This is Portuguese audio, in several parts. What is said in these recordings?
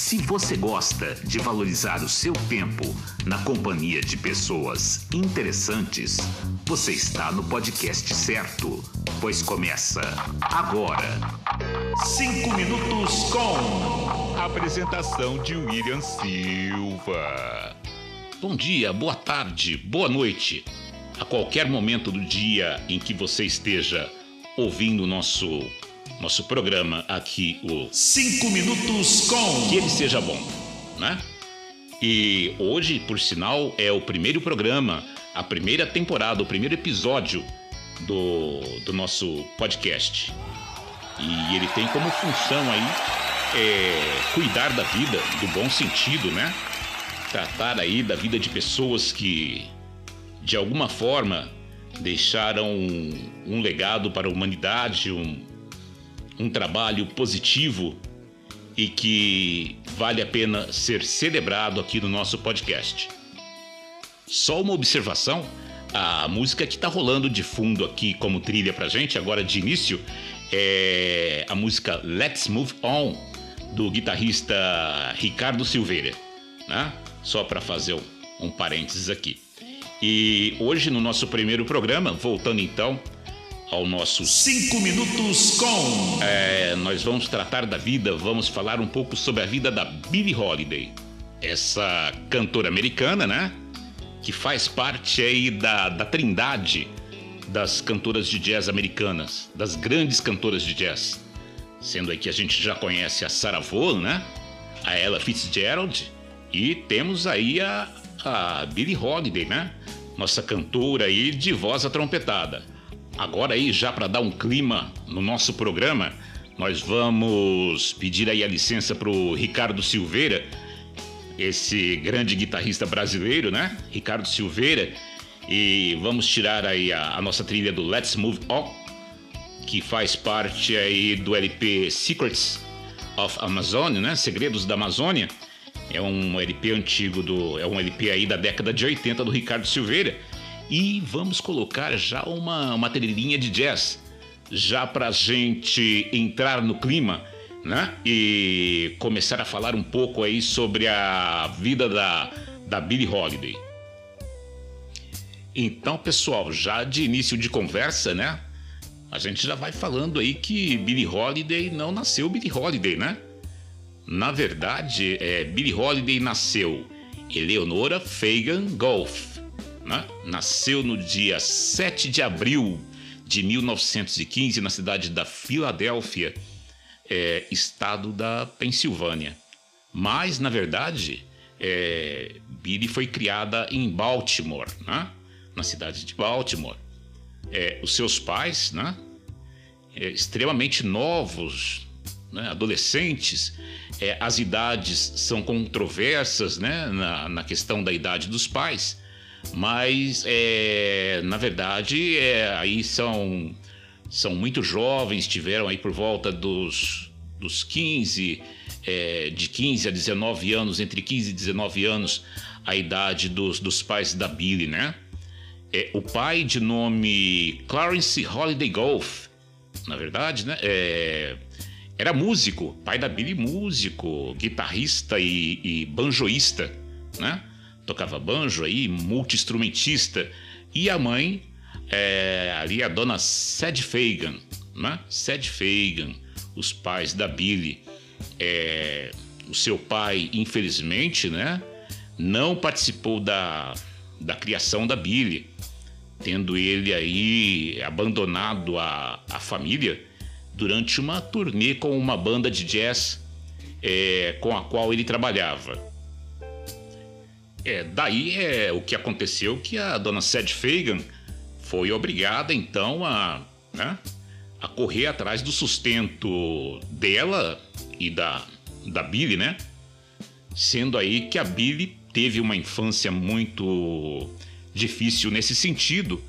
Se você gosta de valorizar o seu tempo na companhia de pessoas interessantes, você está no podcast certo, pois começa agora. Cinco minutos com a apresentação de William Silva. Bom dia, boa tarde, boa noite. A qualquer momento do dia em que você esteja ouvindo o nosso nosso programa aqui, o Cinco Minutos com. Que ele seja bom, né? E hoje, por sinal, é o primeiro programa, a primeira temporada, o primeiro episódio do, do nosso podcast. E ele tem como função aí é, cuidar da vida, do bom sentido, né? Tratar aí da vida de pessoas que, de alguma forma, deixaram um, um legado para a humanidade, um, um trabalho positivo e que vale a pena ser celebrado aqui no nosso podcast. Só uma observação: a música que está rolando de fundo aqui como trilha pra gente, agora de início, é a música Let's Move On, do guitarrista Ricardo Silveira. Né? Só para fazer um, um parênteses aqui. E hoje, no nosso primeiro programa, voltando então ao nosso Cinco Minutos com. É, nós vamos tratar da vida, vamos falar um pouco sobre a vida da Billie Holiday, essa cantora americana, né? Que faz parte aí da, da trindade das cantoras de jazz americanas, das grandes cantoras de jazz. Sendo aí que a gente já conhece a Sarah Vaughan, né? A Ella Fitzgerald e temos aí a, a Billie Holiday, né? Nossa cantora aí de voz atrompetada. Agora aí, já para dar um clima no nosso programa, nós vamos pedir aí a licença pro Ricardo Silveira, esse grande guitarrista brasileiro, né? Ricardo Silveira, e vamos tirar aí a, a nossa trilha do Let's Move On, que faz parte aí do LP Secrets of Amazon, né? Segredos da Amazônia. É um LP antigo do, é um LP aí da década de 80 do Ricardo Silveira e vamos colocar já uma, uma trilhinha de jazz, já para a gente entrar no clima, né? E começar a falar um pouco aí sobre a vida da, da Billie Holiday. Então, pessoal, já de início de conversa, né? A gente já vai falando aí que Billie Holiday não nasceu Billie Holiday, né? Na verdade, é, Billie Holiday nasceu Eleonora Fagan Golf né? Nasceu no dia 7 de abril de 1915 na cidade da Filadélfia, é, estado da Pensilvânia. Mas, na verdade, é, Billy foi criada em Baltimore, né? na cidade de Baltimore. É, os seus pais, né? É, extremamente novos, né? adolescentes, é, as idades são controversas né? na, na questão da idade dos pais, mas é, na verdade é, aí são são muito jovens, tiveram aí por volta dos, dos 15, é, de 15 a 19 anos, entre 15 e 19 anos, a idade dos, dos pais da Billy, né? É, o pai de nome Clarence Holiday Golf, na verdade, né? É, era músico, pai da Billy músico, guitarrista e, e banjoísta, né? Tocava banjo aí, multi-instrumentista. E a mãe, é, ali a dona Sad Fagan, né? Sad Fagan, os pais da Billy. É, o seu pai, infelizmente, né? Não participou da, da criação da Billy, tendo ele aí abandonado a, a família durante uma turnê com uma banda de jazz é, com a qual ele trabalhava. É, daí é o que aconteceu que a dona Sad Fagan foi obrigada então a, né, a correr atrás do sustento dela e da, da Billy, né? Sendo aí que a Billy teve uma infância muito difícil nesse sentido,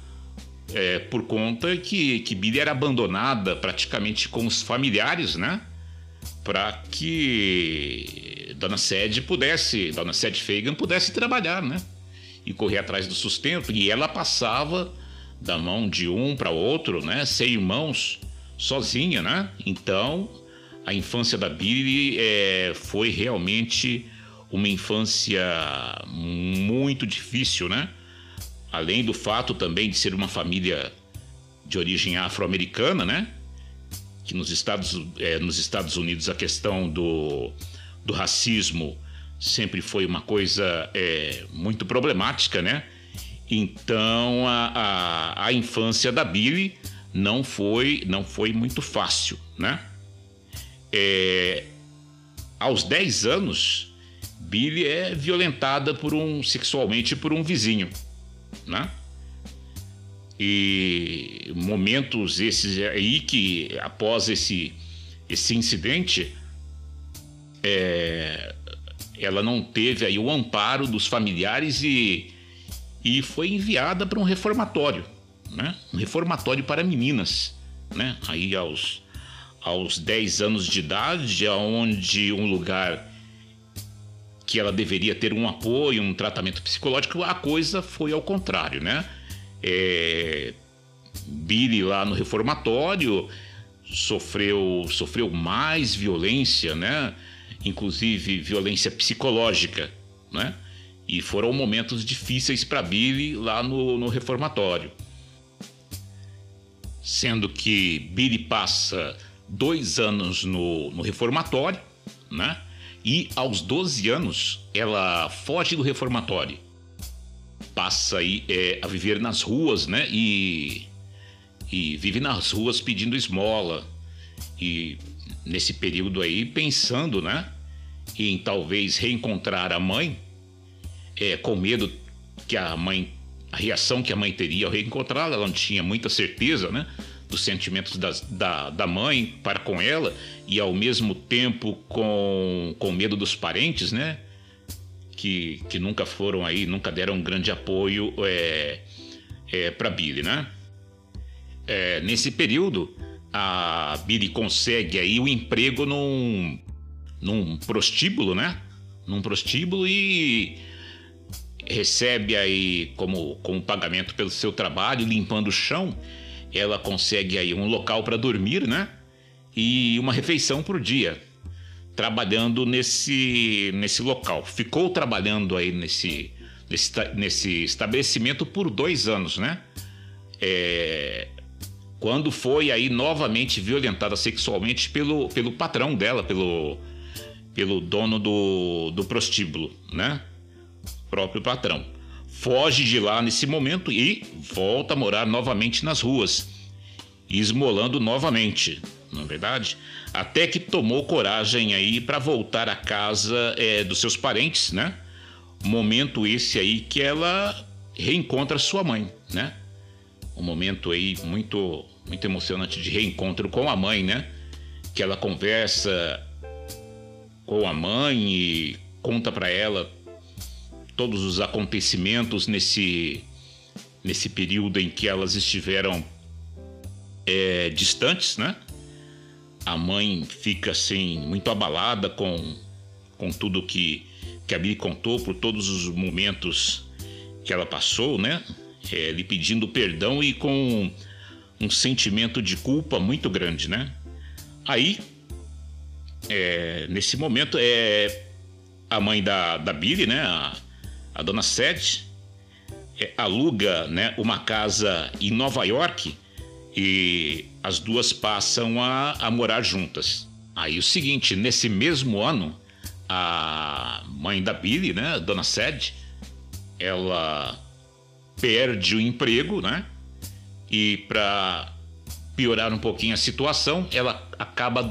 é, por conta que, que Billy era abandonada praticamente com os familiares, né? Para que Dona Sede pudesse, Dona Sede Fagan pudesse trabalhar, né? E correr atrás do sustento. E ela passava da mão de um para outro, né? Sem irmãos, sozinha, né? Então a infância da Billy é, foi realmente uma infância muito difícil, né? Além do fato também de ser uma família de origem afro-americana, né? Que nos Estados, é, nos Estados Unidos a questão do, do racismo sempre foi uma coisa é, muito problemática, né? Então a, a, a infância da Billy não foi, não foi muito fácil, né? É, aos 10 anos, Billy é violentada por um sexualmente por um vizinho, né? E momentos esses aí que após esse esse incidente é, ela não teve aí o amparo dos familiares e, e foi enviada para um reformatório, né? Um reformatório para meninas, né? Aí aos aos 10 anos de idade, onde um lugar que ela deveria ter um apoio, um tratamento psicológico, a coisa foi ao contrário, né? É, Billy lá no reformatório sofreu sofreu mais violência, né? Inclusive violência psicológica, né? E foram momentos difíceis para Billy lá no, no reformatório. Sendo que Billy passa dois anos no, no reformatório, né? E aos 12 anos ela foge do reformatório, passa aí é, a viver nas ruas, né? E, e vive nas ruas pedindo esmola e nesse período aí pensando, né? Em talvez reencontrar a mãe, é, com medo que a mãe, a reação que a mãe teria ao reencontrá-la, ela não tinha muita certeza, né? dos sentimentos das, da, da mãe para com ela e ao mesmo tempo com, com medo dos parentes, né? Que, que nunca foram aí, nunca deram um grande apoio é, é, para Billy, né? É, nesse período, a Billy consegue aí o emprego num, num prostíbulo, né? Num prostíbulo e recebe aí como, como pagamento pelo seu trabalho limpando o chão ela consegue aí um local para dormir, né? E uma refeição por dia, trabalhando nesse, nesse local. Ficou trabalhando aí nesse, nesse, nesse estabelecimento por dois anos, né? É, quando foi aí novamente violentada sexualmente pelo, pelo patrão dela, pelo, pelo dono do, do prostíbulo, né? Próprio patrão foge de lá nesse momento e volta a morar novamente nas ruas, esmolando novamente, não é verdade? Até que tomou coragem aí para voltar à casa é, dos seus parentes, né? Momento esse aí que ela reencontra sua mãe, né? Um momento aí muito muito emocionante de reencontro com a mãe, né? Que ela conversa com a mãe e conta para ela todos os acontecimentos nesse, nesse período em que elas estiveram é, distantes, né? A mãe fica assim muito abalada com, com tudo que, que a Billy contou, por todos os momentos que ela passou, né? É, lhe pedindo perdão e com um sentimento de culpa muito grande, né? Aí, é, nesse momento, é a mãe da, da Billy, né? A, a dona Sete é, aluga né, uma casa em Nova York e as duas passam a, a morar juntas. Aí o seguinte, nesse mesmo ano, a mãe da Billy, né, a dona Sede, ela perde o emprego, né? E para piorar um pouquinho a situação, ela acaba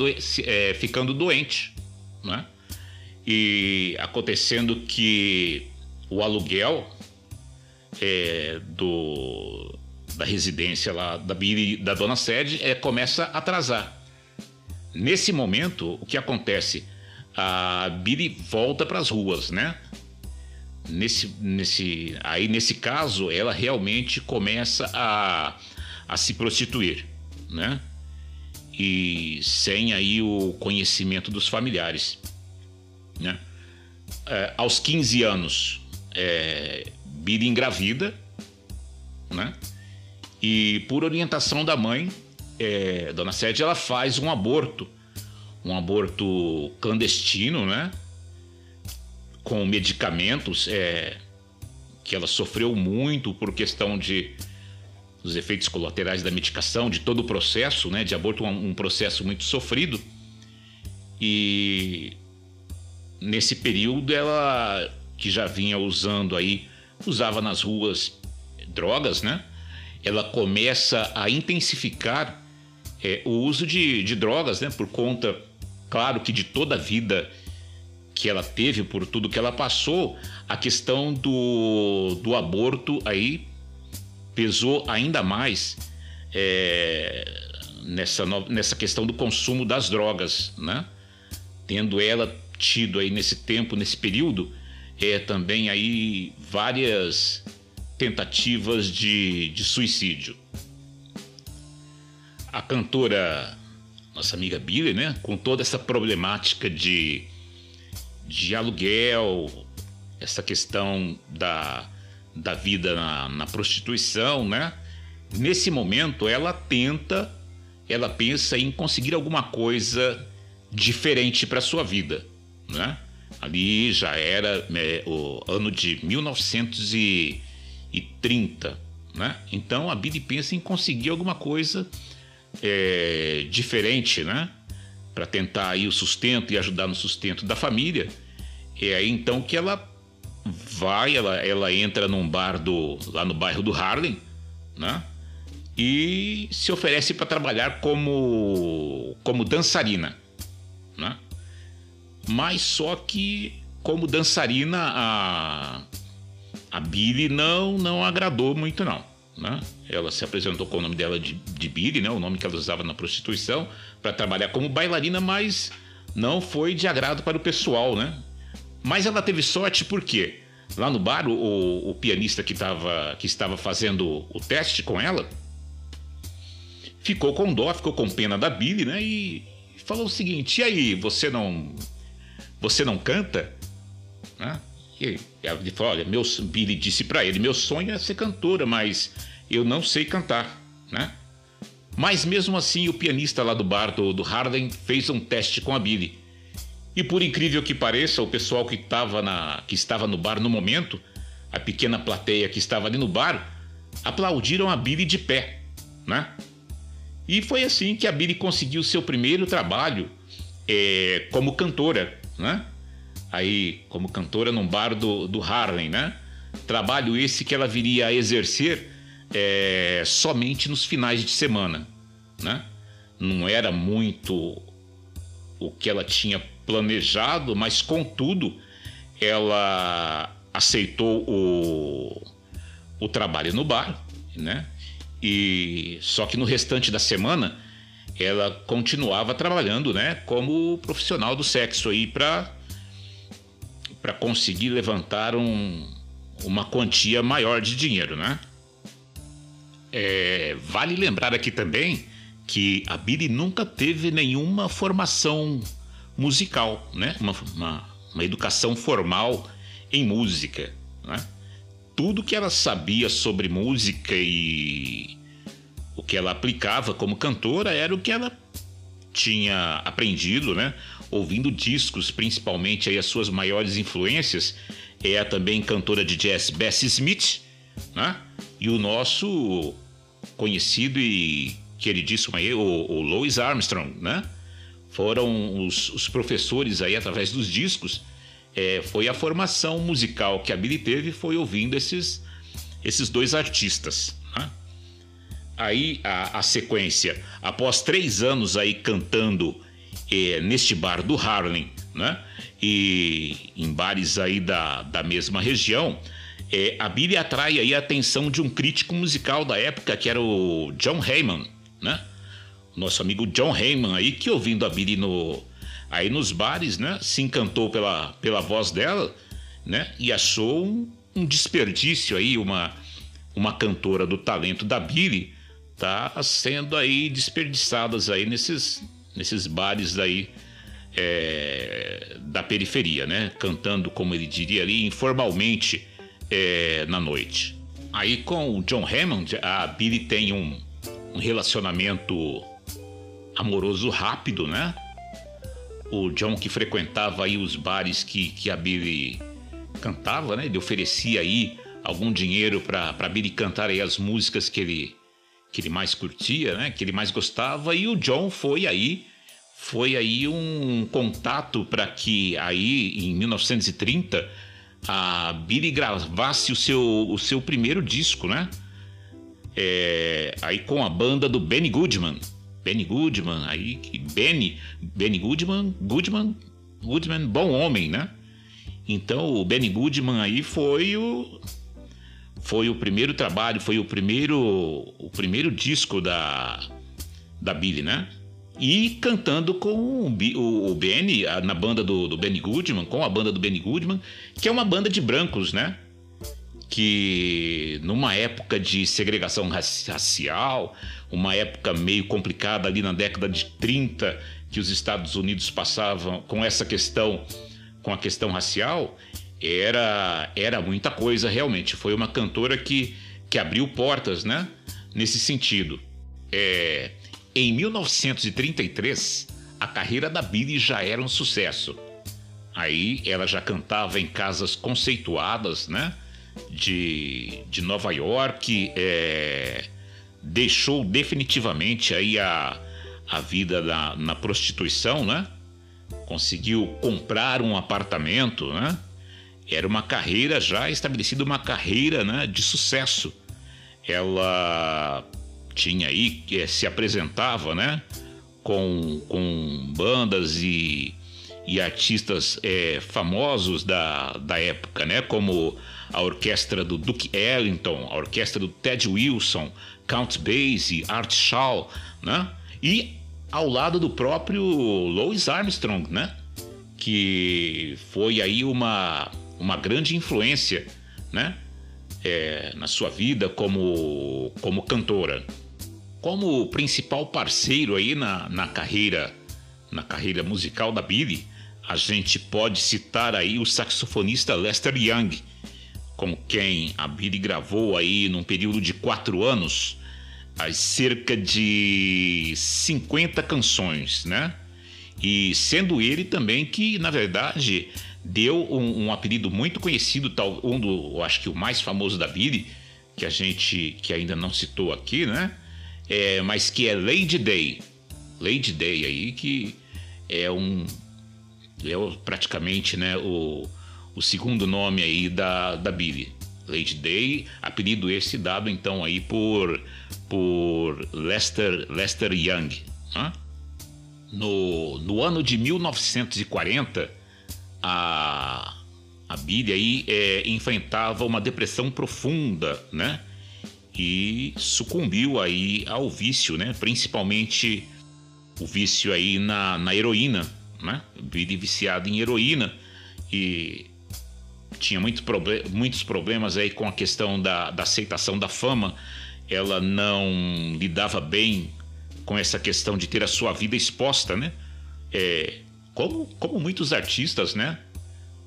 é, ficando doente, né? E acontecendo que o aluguel é, do, da residência lá da, da dona Sede é, começa a atrasar. Nesse momento, o que acontece? A Billy volta para as ruas, né? Nesse, nesse, aí, nesse caso, ela realmente começa a, a se prostituir, né? E sem aí o conhecimento dos familiares, né? É, aos 15 anos, é, Billy engravida, né? E por orientação da mãe, é, Dona Sede, ela faz um aborto um aborto clandestino, né? Com medicamentos, é, que ela sofreu muito por questão de dos efeitos colaterais da medicação, de todo o processo, né? De aborto, um, um processo muito sofrido. E nesse período ela que já vinha usando aí, usava nas ruas drogas, né? Ela começa a intensificar é, o uso de, de drogas, né? Por conta, claro que de toda a vida que ela teve, por tudo que ela passou, a questão do, do aborto aí pesou ainda mais é, nessa, nessa questão do consumo das drogas, né? Tendo ela tido aí nesse tempo, nesse período, é também aí várias tentativas de, de suicídio. A cantora, nossa amiga Billy, né, com toda essa problemática de, de aluguel, essa questão da, da vida na, na prostituição, né? Nesse momento, ela tenta, ela pensa em conseguir alguma coisa diferente para sua vida né? Ali já era é, o ano de 1930, né? Então a Billy pensa em conseguir alguma coisa é, diferente, né? Para tentar aí o sustento e ajudar no sustento da família. É aí então que ela vai, ela, ela entra num bar do, lá no bairro do Harlem, né? E se oferece para trabalhar como, como dançarina, né? Mas só que, como dançarina, a, a Billy não, não agradou muito, não. Né? Ela se apresentou com o nome dela de, de Billy, né? o nome que ela usava na prostituição, para trabalhar como bailarina, mas não foi de agrado para o pessoal, né? Mas ela teve sorte porque lá no bar o, o pianista que, tava, que estava fazendo o teste com ela ficou com dó, ficou com pena da Billy, né? E falou o seguinte: e aí, você não você não canta? Né? E ele falou: Olha, meu, Billy disse para ele: Meu sonho é ser cantora, mas eu não sei cantar. Né? Mas mesmo assim, o pianista lá do bar do, do Harlem fez um teste com a Billy. E por incrível que pareça, o pessoal que, tava na, que estava no bar no momento, a pequena plateia que estava ali no bar, aplaudiram a Billy de pé. Né? E foi assim que a Billy conseguiu seu primeiro trabalho é, como cantora né? Aí, como cantora num bar do, do Harlem, né? Trabalho esse que ela viria a exercer é, somente nos finais de semana, né? Não era muito o que ela tinha planejado, mas contudo, ela aceitou o, o trabalho no bar, né? E só que no restante da semana ela continuava trabalhando, né, como profissional do sexo aí para para conseguir levantar um, uma quantia maior de dinheiro, né? É, vale lembrar aqui também que a Billy nunca teve nenhuma formação musical, né? Uma, uma, uma educação formal em música, né? Tudo que ela sabia sobre música e o que ela aplicava como cantora era o que ela tinha aprendido, né? Ouvindo discos, principalmente aí as suas maiores influências é a também cantora de jazz Bessie Smith, né? E o nosso conhecido e queridíssimo aí, o, o Louis Armstrong, né? Foram os, os professores aí através dos discos. É, foi a formação musical que a Billy teve, foi ouvindo esses, esses dois artistas aí a, a sequência, após três anos aí cantando é, neste bar do Harlem, né? E em bares aí da, da mesma região, é, a Billy atrai aí a atenção de um crítico musical da época, que era o John Heyman, né? Nosso amigo John Heyman aí, que ouvindo a Billy no, aí nos bares, né? Se encantou pela, pela voz dela, né? E achou um, um desperdício aí, uma, uma cantora do talento da Billy, tá sendo aí desperdiçadas aí nesses, nesses bares aí é, da periferia, né? Cantando, como ele diria ali, informalmente é, na noite. Aí com o John Hammond, a Billy tem um, um relacionamento amoroso rápido, né? o John que frequentava aí os bares que, que a Billy cantava, né? Ele oferecia aí algum dinheiro para Billy cantar aí as músicas que ele que ele mais curtia, né? Que ele mais gostava e o John foi aí foi aí um contato para que aí em 1930 a Billy gravasse o seu o seu primeiro disco, né? É, aí com a banda do Benny Goodman. Benny Goodman, aí que Benny, Benny Goodman, Goodman, Goodman, bom homem, né? Então o Benny Goodman aí foi o foi o primeiro trabalho, foi o primeiro o primeiro disco da da Billy, né? E cantando com o, o Benny, na banda do, do Benny Goodman, com a banda do Benny Goodman, que é uma banda de brancos, né? Que numa época de segregação racial, uma época meio complicada ali na década de 30, que os Estados Unidos passavam com essa questão, com a questão racial, era era muita coisa realmente. Foi uma cantora que, que abriu portas, né? Nesse sentido. É, em 1933, a carreira da Billie já era um sucesso. Aí ela já cantava em casas conceituadas, né? De, de Nova York é, deixou definitivamente aí a, a vida na, prostituição, né? Conseguiu comprar um apartamento, né? Era uma carreira já estabelecida, uma carreira né, de sucesso. Ela tinha aí, se apresentava, né? Com, com bandas e, e artistas é, famosos da, da época, né? Como a orquestra do Duke Ellington, a orquestra do Ted Wilson, Count Basie, Art Shaw, né? E ao lado do próprio Louis Armstrong, né? Que foi aí uma, uma grande influência, né? É, na sua vida como, como cantora. Como principal parceiro aí na, na carreira na carreira musical da Billie, a gente pode citar aí o saxofonista Lester Young, com quem a Billy gravou aí num período de quatro anos as cerca de 50 canções, né? E sendo ele também que, na verdade, deu um, um apelido muito conhecido, tal, um do, acho que o mais famoso da Billy, que a gente que ainda não citou aqui, né? É, mas que é Lady Day. Lady Day aí, que é um. É praticamente né, o, o segundo nome aí da, da Billy. Lady Day, apelido esse dado então aí por, por Lester, Lester Young. Né? No, no ano de 1940, a, a Billy aí é, enfrentava uma depressão profunda, né? E sucumbiu aí ao vício, né? Principalmente o vício aí na, na heroína, né? Billy viciado em heroína e tinha muito proble muitos problemas aí com a questão da, da aceitação da fama. Ela não lidava bem com essa questão de ter a sua vida exposta, né? É, como, como muitos artistas, né?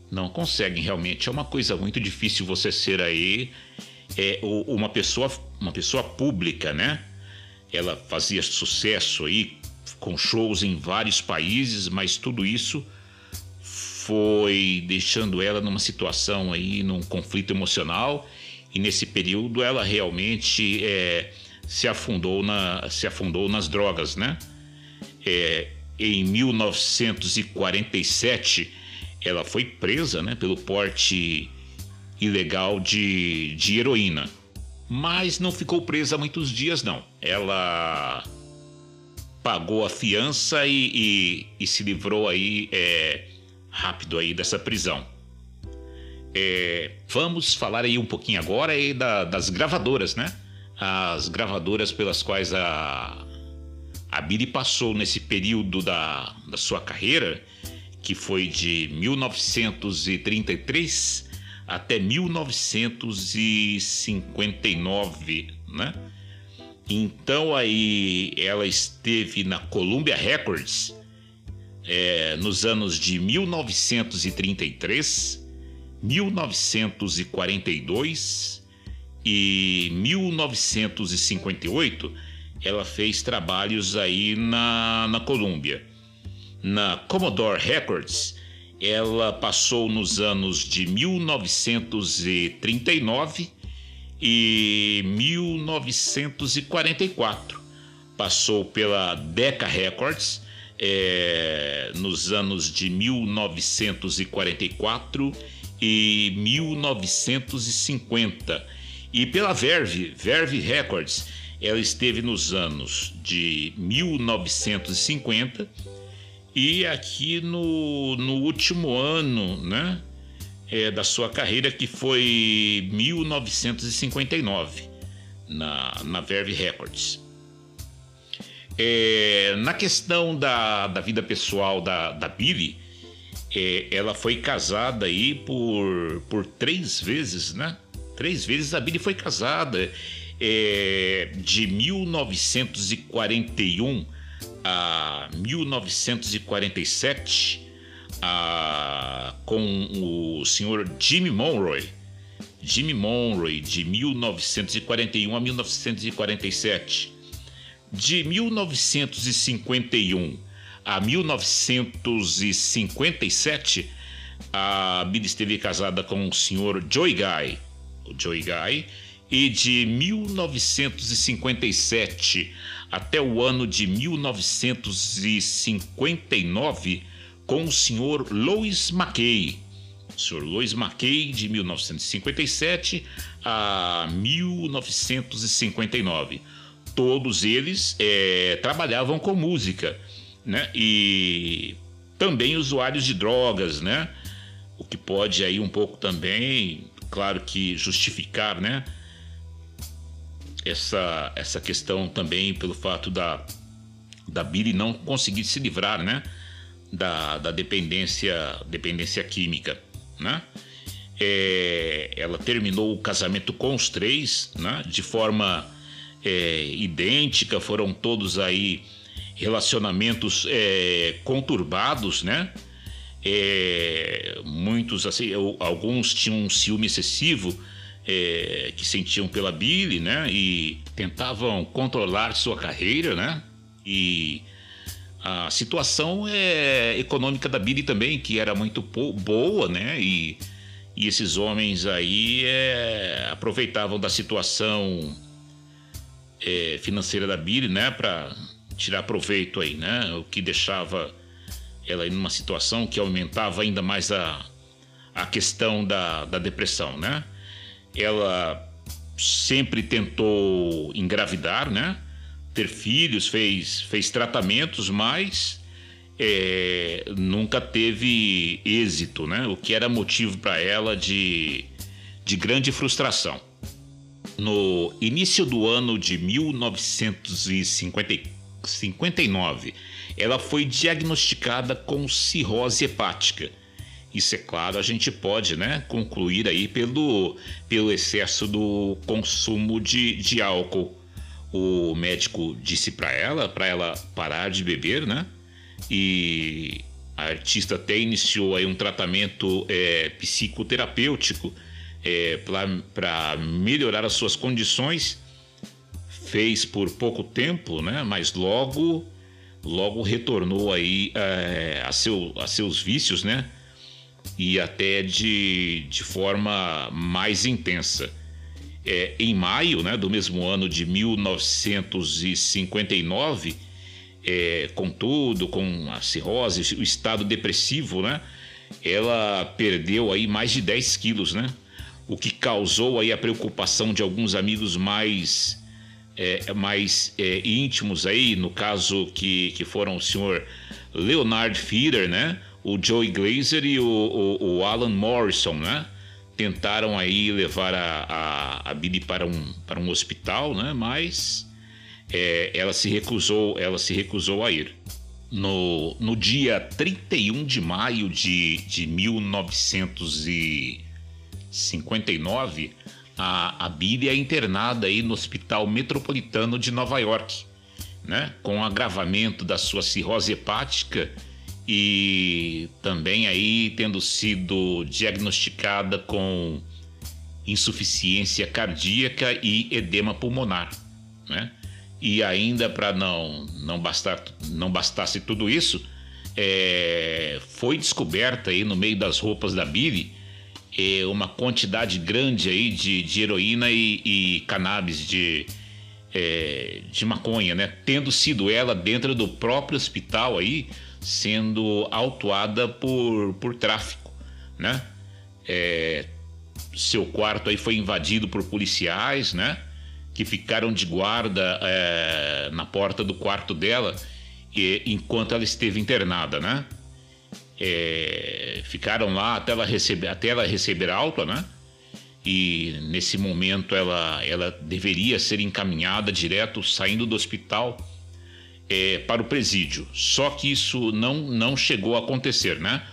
Não conseguem realmente. É uma coisa muito difícil você ser aí é, uma pessoa uma pessoa pública, né? Ela fazia sucesso aí com shows em vários países, mas tudo isso foi deixando ela numa situação aí, num conflito emocional, e nesse período ela realmente é, se afundou na, se afundou nas drogas, né? É, em 1947 ela foi presa, né, pelo porte ilegal de, de heroína, mas não ficou presa muitos dias não. Ela pagou a fiança e, e, e se livrou aí é, rápido aí dessa prisão. É, vamos falar aí um pouquinho agora aí da, das gravadoras, né? As gravadoras pelas quais a, a Billy passou nesse período da, da sua carreira, que foi de 1933 até 1959, né? Então aí ela esteve na Columbia Records é, nos anos de 1933, 1942 e 1958, ela fez trabalhos aí na, na Colômbia. na Commodore Records, ela passou nos anos de 1939 e 1944. Passou pela Decca Records é, nos anos de 1944 e 1950. E pela Verve, Verve Records, ela esteve nos anos de 1950 e aqui no, no último ano, né? É, da sua carreira, que foi 1959, na, na Verve Records. É, na questão da, da vida pessoal da, da Billy, é, ela foi casada aí por, por três vezes, né? Três vezes a Billy foi casada. É, de 1941 a 1947 a, com o senhor Jimmy Monroe. Jimmy Monroe, de 1941 a 1947. De 1951 a 1957, a Billy esteve casada com o senhor Joey Guy, o Joey Guy, e de 1957 até o ano de 1959 com o senhor Louis Mackay. O Louis Mackay, de 1957 a 1959. Todos eles é, trabalhavam com música, né? E também usuários de drogas, né? O que pode aí um pouco também, claro que justificar, né? essa, essa questão também pelo fato da, da Billy não conseguir se livrar, né? Da, da dependência, dependência química, né? É, ela terminou o casamento com os três, né? De forma é, idêntica, foram todos aí relacionamentos é, conturbados, né? É, muitos assim, alguns tinham um ciúme excessivo é, que sentiam pela Billy, né? E tentavam controlar sua carreira, né? E a situação é, econômica da Billy também, que era muito boa, né? E, e esses homens aí é, aproveitavam da situação é, financeira da Billy, né? Para tirar proveito aí, né? O que deixava ela em uma situação que aumentava ainda mais a, a questão da, da depressão, né? ela sempre tentou engravidar, né? Ter filhos, fez, fez tratamentos, mas é, nunca teve êxito, né? O que era motivo para ela de, de grande frustração. No início do ano de 1959, ela foi diagnosticada com cirrose hepática isso é claro, a gente pode né, concluir aí pelo, pelo excesso do consumo de, de álcool. O médico disse para ela, para ela parar de beber, né? E a artista até iniciou aí um tratamento é, psicoterapêutico é, para melhorar as suas condições. Fez por pouco tempo, né? Mas logo, logo retornou aí é, a, seu, a seus vícios, né? e até de, de forma mais intensa. É, em maio né, do mesmo ano de 1959, é, contudo, com a cirrose, o estado depressivo, né, ela perdeu aí mais de 10 quilos, né? O que causou aí a preocupação de alguns amigos mais, é, mais é, íntimos aí, no caso que, que foram o senhor Leonard Feeder, né? o Joey Glazer e o, o, o, Alan Morrison, né? Tentaram aí levar a, a, a Billy para um, para um hospital, né? Mas é, ela se recusou, ela se recusou a ir. No, no dia 31 de maio de, de 1959, a, a Billy é internada aí no Hospital Metropolitano de Nova York, né? Com agravamento da sua cirrose hepática e também aí tendo sido diagnosticada com insuficiência cardíaca e edema pulmonar, né? E ainda para não não bastar não bastasse tudo isso, é, foi descoberta aí no meio das roupas da Billy é, uma quantidade grande aí de, de heroína e, e cannabis de, é, de maconha, né? Tendo sido ela dentro do próprio hospital aí sendo autuada por, por tráfico, né? É, seu quarto aí foi invadido por policiais, né? Que ficaram de guarda é, na porta do quarto dela e, enquanto ela esteve internada, né? É, ficaram lá até ela receber, até ela receber alta, né? E nesse momento ela, ela deveria ser encaminhada direto, saindo do hospital, é, para o presídio. Só que isso não, não chegou a acontecer, né?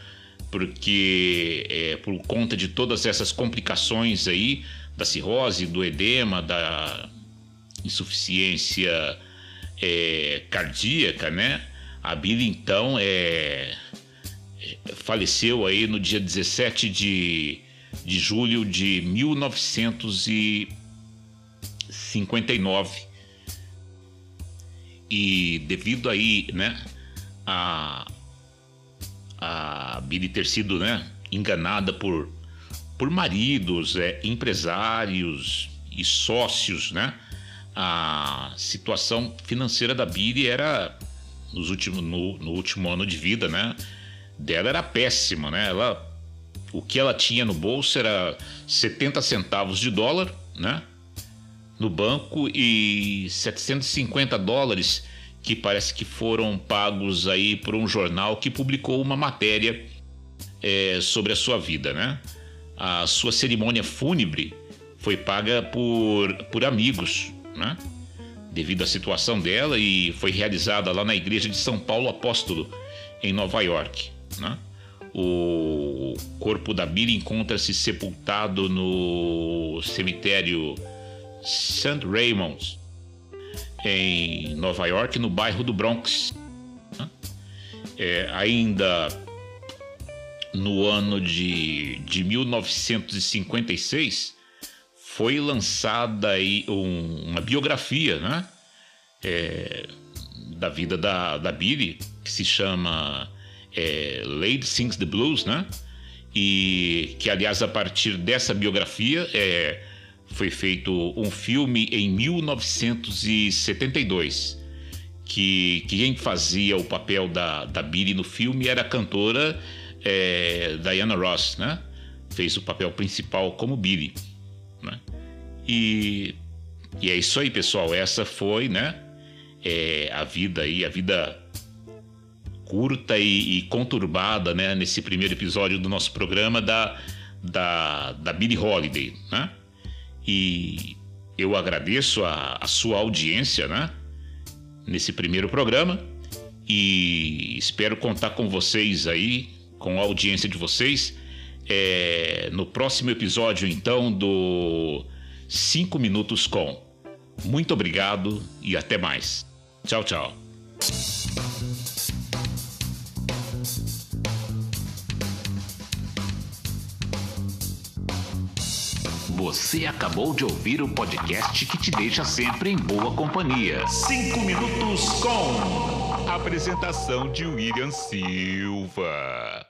Porque é, por conta de todas essas complicações aí, da cirrose, do edema, da insuficiência é, cardíaca, né? A Billy então é, faleceu aí no dia 17 de, de julho de 1959 e devido aí, né, a, a Billy ter sido, né, enganada por, por maridos, é, empresários e sócios, né, a situação financeira da Billy era nos últimos, no, no último ano de vida, né, dela era péssima, né, ela o que ela tinha no bolso era 70 centavos de dólar, né? no banco e 750 dólares que parece que foram pagos aí por um jornal que publicou uma matéria é, sobre a sua vida, né? A sua cerimônia fúnebre foi paga por, por amigos, né? Devido à situação dela e foi realizada lá na igreja de São Paulo Apóstolo, em Nova York, né? O corpo da Billy encontra-se sepultado no cemitério St. Raymond's, em Nova York, no bairro do Bronx. É, ainda no ano de, de 1956, foi lançada aí um, uma biografia né? É, da vida da, da Billy, que se chama é, Lady Sings the Blues, né? E que, aliás, a partir dessa biografia, é, foi feito um filme em 1972 que, que quem fazia o papel da, da Billy no filme era a cantora é, Diana Ross, né? Fez o papel principal como Billy, né? E, e é isso aí, pessoal. Essa foi, né? É, a vida aí, a vida curta e, e, conturbada, né? Nesse primeiro episódio do nosso programa da, da, da Billie Holiday, né? E eu agradeço a, a sua audiência, né? Nesse primeiro programa e espero contar com vocês aí, com a audiência de vocês, é, no próximo episódio, então, do 5 Minutos com. Muito obrigado e até mais. Tchau, tchau. Você acabou de ouvir o podcast que te deixa sempre em boa companhia. Cinco minutos com. Apresentação de William Silva.